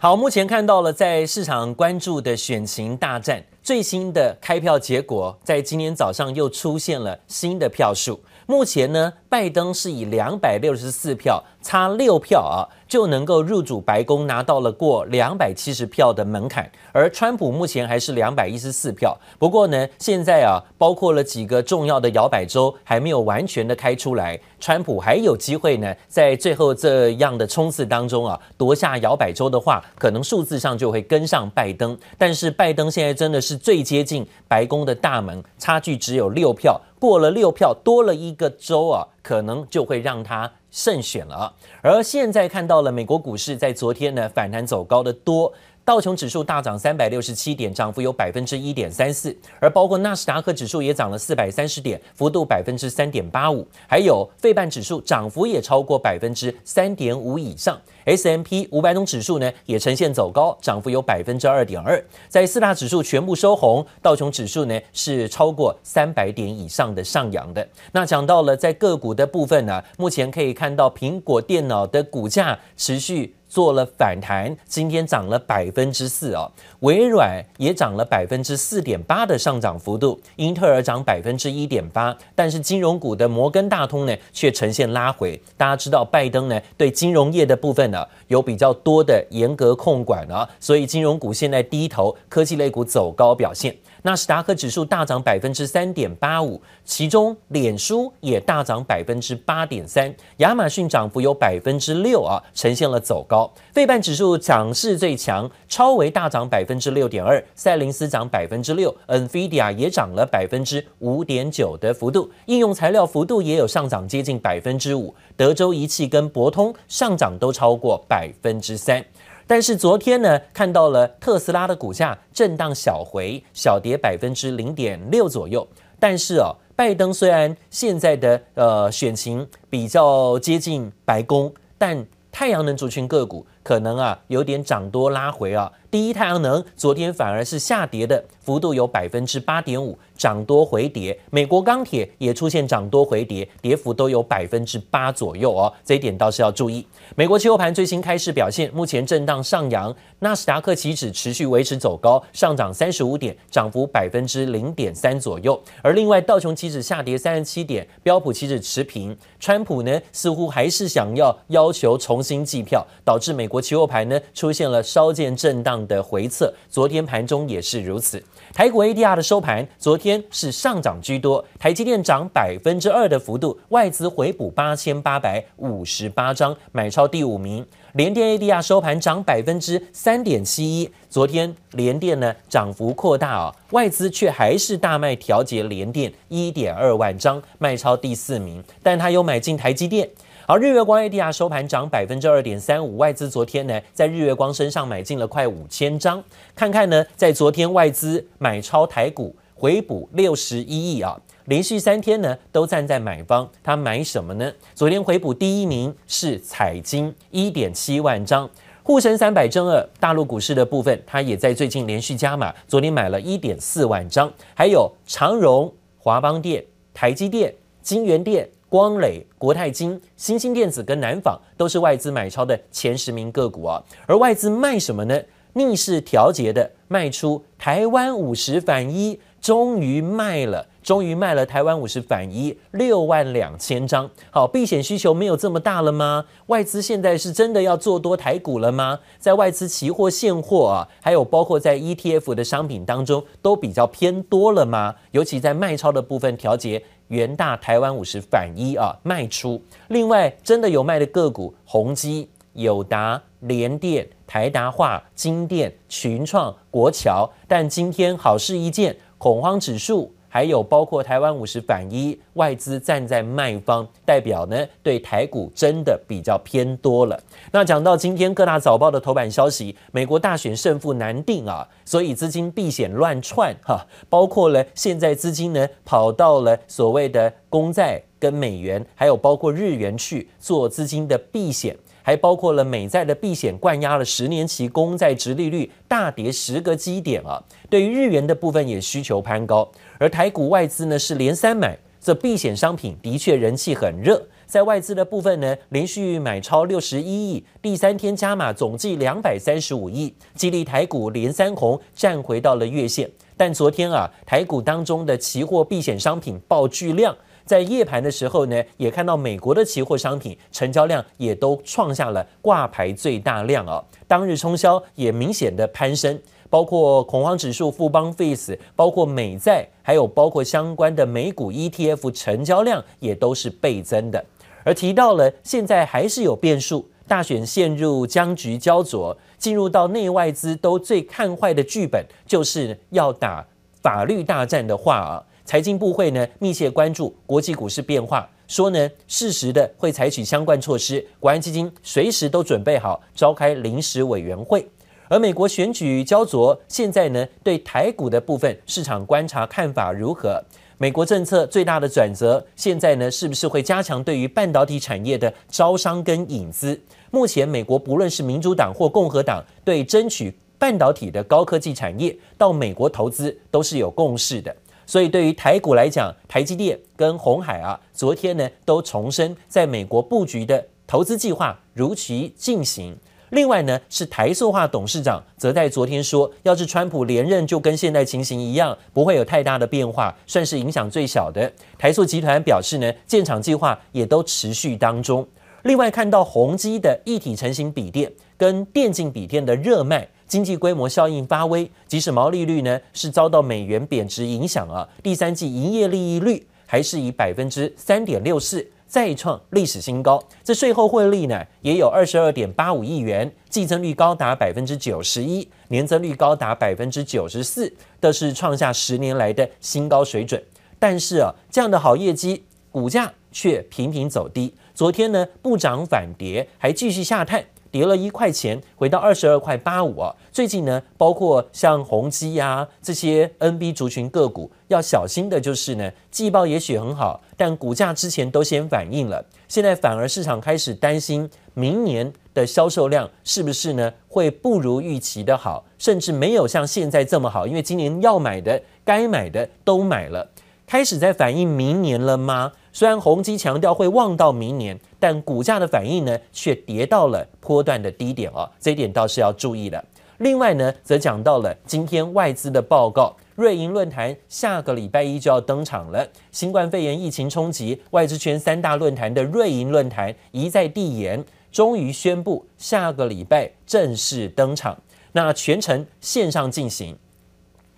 好，目前看到了在市场关注的选情大战，最新的开票结果，在今天早上又出现了新的票数。目前呢，拜登是以两百六十四票差六票啊。就能够入主白宫，拿到了过两百七十票的门槛，而川普目前还是两百一十四票。不过呢，现在啊，包括了几个重要的摇摆州还没有完全的开出来，川普还有机会呢，在最后这样的冲刺当中啊，夺下摇摆州的话，可能数字上就会跟上拜登。但是拜登现在真的是最接近白宫的大门，差距只有六票，过了六票，多了一个州啊，可能就会让他。胜选了，而现在看到了美国股市在昨天呢反弹走高的多。道琼指数大涨三百六十七点，涨幅有百分之一点三四，而包括纳斯达克指数也涨了四百三十点，幅度百分之三点八五，还有费半指数涨幅也超过百分之三点五以上。S M P 五百种指数呢也呈现走高，涨幅有百分之二点二。在四大指数全部收红，道琼指数呢是超过三百点以上的上扬的。那讲到了在个股的部分呢，目前可以看到苹果电脑的股价持续。做了反弹，今天涨了百分之四哦，微软也涨了百分之四点八的上涨幅度，英特尔涨百分之一点八，但是金融股的摩根大通呢却呈现拉回。大家知道拜登呢对金融业的部分呢有比较多的严格控管啊，所以金融股现在低头，科技类股走高表现。纳斯达克指数大涨百分之三点八五，其中脸书也大涨百分之八点三，亚马逊涨幅有百分之六啊，呈现了走高。费半指数涨势最强，超微大涨百分之六点二，赛灵思涨百分之六，NVIDIA 也涨了百分之五点九的幅度，应用材料幅度也有上涨接近百分之五，德州仪器跟博通上涨都超过百分之三。但是昨天呢，看到了特斯拉的股价震荡小回，小跌百分之零点六左右。但是哦，拜登虽然现在的呃选情比较接近白宫，但太阳能族群个股可能啊有点涨多拉回啊。第一太阳能昨天反而是下跌的，幅度有百分之八点五，涨多回跌。美国钢铁也出现涨多回跌，跌幅都有百分之八左右哦，这一点倒是要注意。美国期货盘最新开市表现，目前震荡上扬，纳斯达克期指持续维持走高，上涨三十五点，涨幅百分之零点三左右。而另外道琼期指下跌三十七点，标普期指持平。川普呢似乎还是想要要求重新计票，导致美国期货盘呢出现了稍见震荡的回测，昨天盘中也是如此。台股 ADR 的收盘，昨天是上涨居多，台积电涨百分之二的幅度，外资回补八千八百五十八张，买超第五名。联电 ADR 收盘涨百分之三点七一，昨天联电呢涨幅扩大啊、外资却还是大卖调节联电一点二万张，卖超第四名，但他有买进台积电。而日月光 ADR 收盘涨百分之二点三五，外资昨天呢在日月光身上买进了快五千张。看看呢，在昨天外资买超台股回补六十一亿啊，连续三天呢都站在买方。他买什么呢？昨天回补第一名是彩晶一点七万张，沪深三百正二大陆股市的部分，他也在最近连续加码，昨天买了一点四万张。还有长荣、华邦电、台积电、京元电。光磊、国泰金、新兴电子跟南纺都是外资买超的前十名个股啊。而外资卖什么呢？逆势调节的卖出台湾五十反一，终于卖了，终于卖了台湾五十反一六万两千张。好，避险需求没有这么大了吗？外资现在是真的要做多台股了吗？在外资期货现货啊，还有包括在 ETF 的商品当中，都比较偏多了吗？尤其在卖超的部分调节。元大台湾五十反一啊卖出，另外真的有卖的个股，宏基、友达、联电、台达化、金电、群创、国桥，但今天好事一件，恐慌指数。还有包括台湾五十反一，外资站在卖方，代表呢对台股真的比较偏多了。那讲到今天各大早报的头版消息，美国大选胜负难定啊，所以资金避险乱窜哈，包括了现在资金呢跑到了所谓的公债跟美元，还有包括日元去做资金的避险。还包括了美债的避险灌压了十年期公债殖利率大跌十个基点啊，对于日元的部分也需求攀高，而台股外资呢是连三买，这避险商品的确人气很热。在外资的部分呢，连续买超六十一亿，第三天加码总计两百三十五亿，激励台股连三红，站回到了月线。但昨天啊，台股当中的期货避险商品爆巨量，在夜盘的时候呢，也看到美国的期货商品成交量也都创下了挂牌最大量啊，当日冲销也明显的攀升。包括恐慌指数、富邦 Face，包括美债，还有包括相关的美股 ETF 成交量也都是倍增的。而提到了现在还是有变数，大选陷入僵局焦灼，进入到内外资都最看坏的剧本，就是要打法律大战的话啊，财经部会呢密切关注国际股市变化，说呢适时的会采取相关措施，国安基金随时都准备好召开临时委员会。而美国选举焦灼，现在呢对台股的部分市场观察看法如何？美国政策最大的转折，现在呢是不是会加强对于半导体产业的招商跟引资？目前美国不论是民主党或共和党，对争取半导体的高科技产业到美国投资都是有共识的。所以对于台股来讲，台积电跟鸿海啊，昨天呢都重申在美国布局的投资计划如期进行。另外呢，是台塑化董事长则在昨天说，要是川普连任，就跟现在情形一样，不会有太大的变化，算是影响最小的。台塑集团表示呢，建厂计划也都持续当中。另外看到宏基的一体成型笔电跟电竞笔电的热卖，经济规模效应发威，即使毛利率呢是遭到美元贬值影响啊，第三季营业利益率还是以百分之三点六四。再创历史新高，这税后汇利呢也有二十二点八五亿元，季增率高达百分之九十一，年增率高达百分之九十四，都是创下十年来的新高水准。但是啊，这样的好业绩，股价却频频走低。昨天呢不涨反跌，还继续下探。跌了一块钱，回到二十二块八五啊。最近呢，包括像宏基呀、这些 NB 族群个股，要小心的就是呢，季报也许很好，但股价之前都先反应了，现在反而市场开始担心明年的销售量是不是呢会不如预期的好，甚至没有像现在这么好，因为今年要买的、该买的都买了，开始在反映明年了吗？虽然宏基强调会望到明年，但股价的反应呢，却跌到了波段的低点哦，这一点倒是要注意的。另外呢，则讲到了今天外资的报告，瑞银论坛下个礼拜一就要登场了。新冠肺炎疫情冲击，外资圈三大论坛的瑞银论坛一再递延，终于宣布下个礼拜正式登场，那全程线上进行。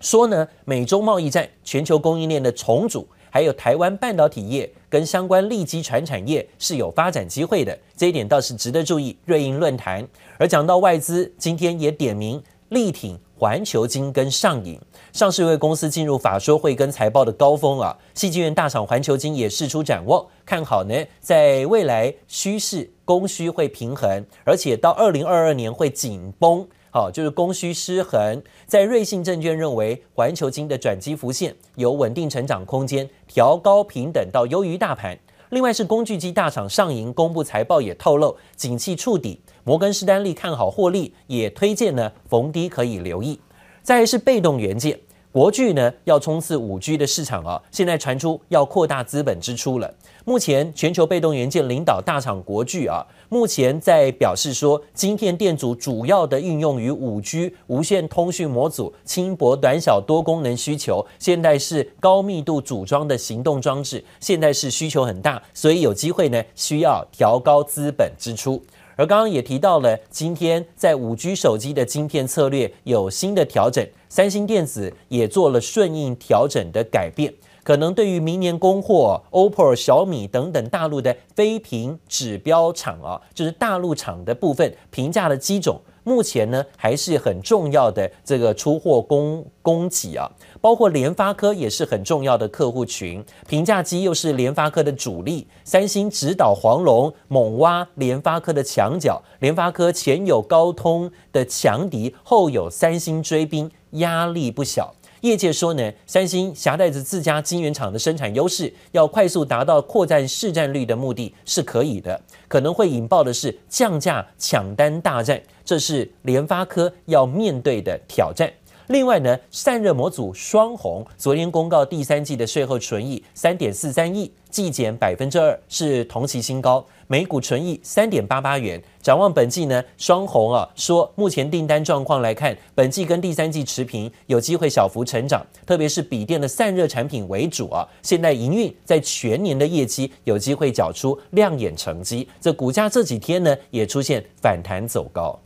说呢，美中贸易战、全球供应链的重组。还有台湾半导体业跟相关利基传产业是有发展机会的，这一点倒是值得注意。瑞银论坛，而讲到外资，今天也点名力挺环球金跟上影上市柜公司进入法说会跟财报的高峰啊。戏剧院大厂环球金也释出展望，看好呢，在未来趋势供需会平衡，而且到二零二二年会紧绷。好，就是供需失衡。在瑞信证券认为，环球金的转机浮现，有稳定成长空间，调高平等到优于大盘。另外是工具机大厂上银公布财报也透露，景气触底。摩根士丹利看好获利，也推荐呢逢低可以留意。再是被动元件。国巨呢要冲刺五 G 的市场啊，现在传出要扩大资本支出了。目前全球被动元件领导大厂国巨啊，目前在表示说，晶片电阻主要的应用于五 G 无线通讯模组、轻薄短小多功能需求。现在是高密度组装的行动装置，现在是需求很大，所以有机会呢需要调高资本支出。而刚刚也提到了，今天在五 G 手机的晶片策略有新的调整，三星电子也做了顺应调整的改变，可能对于明年供货，OPPO、小米等等大陆的非屏指标厂啊，就是大陆厂的部分评价的机种。目前呢，还是很重要的这个出货供供给啊，包括联发科也是很重要的客户群，平价机又是联发科的主力，三星直捣黄龙，猛挖联发科的墙角，联发科前有高通的强敌，后有三星追兵，压力不小。业界说呢，三星夹带着自家晶圆厂的生产优势，要快速达到扩展市占率的目的是可以的，可能会引爆的是降价抢单大战，这是联发科要面对的挑战。另外呢，散热模组双红昨天公告第三季的税后纯益三点四三亿，季减百分之二，是同期新高，每股纯益三点八八元。展望本季呢，双红啊说，目前订单状况来看，本季跟第三季持平，有机会小幅成长，特别是笔电的散热产品为主啊。现在营运在全年的业绩有机会缴出亮眼成绩，这股价这几天呢也出现反弹走高。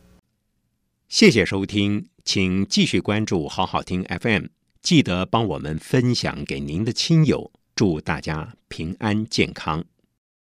谢谢收听。请继续关注好好听 FM，记得帮我们分享给您的亲友，祝大家平安健康。